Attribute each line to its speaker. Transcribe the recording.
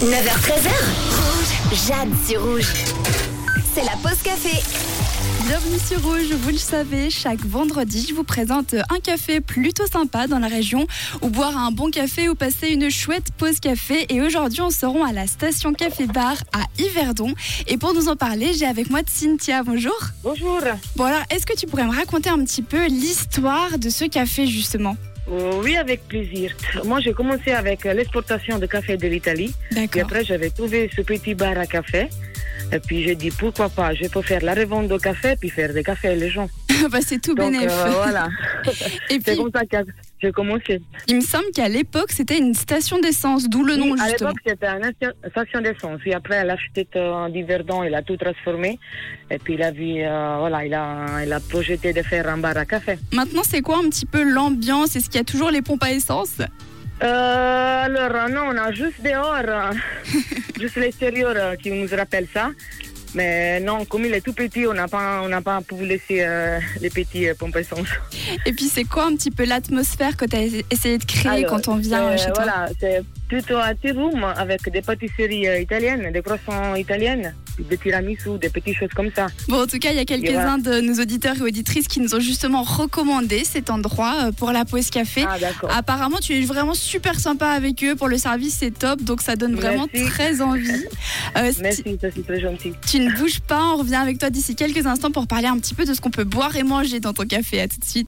Speaker 1: 9h13h. Rouge. Jade sur rouge. C'est la pause café.
Speaker 2: Bienvenue sur Rouge, vous le savez, chaque vendredi, je vous présente un café plutôt sympa dans la région où boire un bon café ou passer une chouette pause café. Et aujourd'hui, on se rend à la station Café Bar à Yverdon. Et pour nous en parler, j'ai avec moi Cynthia. Bonjour.
Speaker 3: Bonjour.
Speaker 2: Bon alors, est-ce que tu pourrais me raconter un petit peu l'histoire de ce café justement?
Speaker 3: Oui, avec plaisir. Moi, j'ai commencé avec euh, l'exportation de café de l'Italie.
Speaker 2: D'accord.
Speaker 3: après, j'avais trouvé ce petit bar à café. Et puis, j'ai dit, pourquoi pas, je peux faire la revente de café, puis faire des cafés les gens.
Speaker 2: bah, c'est tout
Speaker 3: Donc,
Speaker 2: bénef.
Speaker 3: euh, voilà.
Speaker 2: Et
Speaker 3: C'est
Speaker 2: puis,
Speaker 3: comme ça que j'ai commencé.
Speaker 2: il me semble qu'à l'époque, c'était une station d'essence, d'où le nom
Speaker 3: Oui, à
Speaker 2: justement.
Speaker 3: l'époque, c'était une sta- station d'essence. Puis après, l'architecte euh, d'Yverdon, il a tout transformé. Et puis, il a vu, euh, voilà, il a, il a projeté de faire un bar à café.
Speaker 2: Maintenant, c'est quoi un petit peu l'ambiance? Est-ce qu'il y a toujours les pompes à essence?
Speaker 3: Euh, alors, non, on a juste dehors, juste l'extérieur euh, qui nous rappelle ça. Mais non, comme il est tout petit, on n'a pas, on n'a pas pu laisser euh, les petits euh, pompes essence.
Speaker 2: Et puis, c'est quoi un petit peu l'atmosphère que tu as essayé de créer
Speaker 3: Alors,
Speaker 2: quand on vient
Speaker 3: euh,
Speaker 2: chez toi?
Speaker 3: Voilà, c'est plutôt un tea room avec des pâtisseries euh, italiennes, des croissants italiennes, des tiramisu, des petites choses comme ça.
Speaker 2: Bon, en tout cas, il y a quelques-uns de nos auditeurs et auditrices qui nous ont justement recommandé cet endroit euh, pour la pause café.
Speaker 3: Ah.
Speaker 2: Apparemment, tu es vraiment super sympa avec eux. Pour le service, c'est top. Donc, ça donne vraiment
Speaker 3: Merci.
Speaker 2: très envie. Euh,
Speaker 3: Merci, ça c'est très gentil.
Speaker 2: tu ne bouges pas. On revient avec toi d'ici quelques instants pour parler un petit peu de ce qu'on peut boire et manger dans ton café. À tout de suite.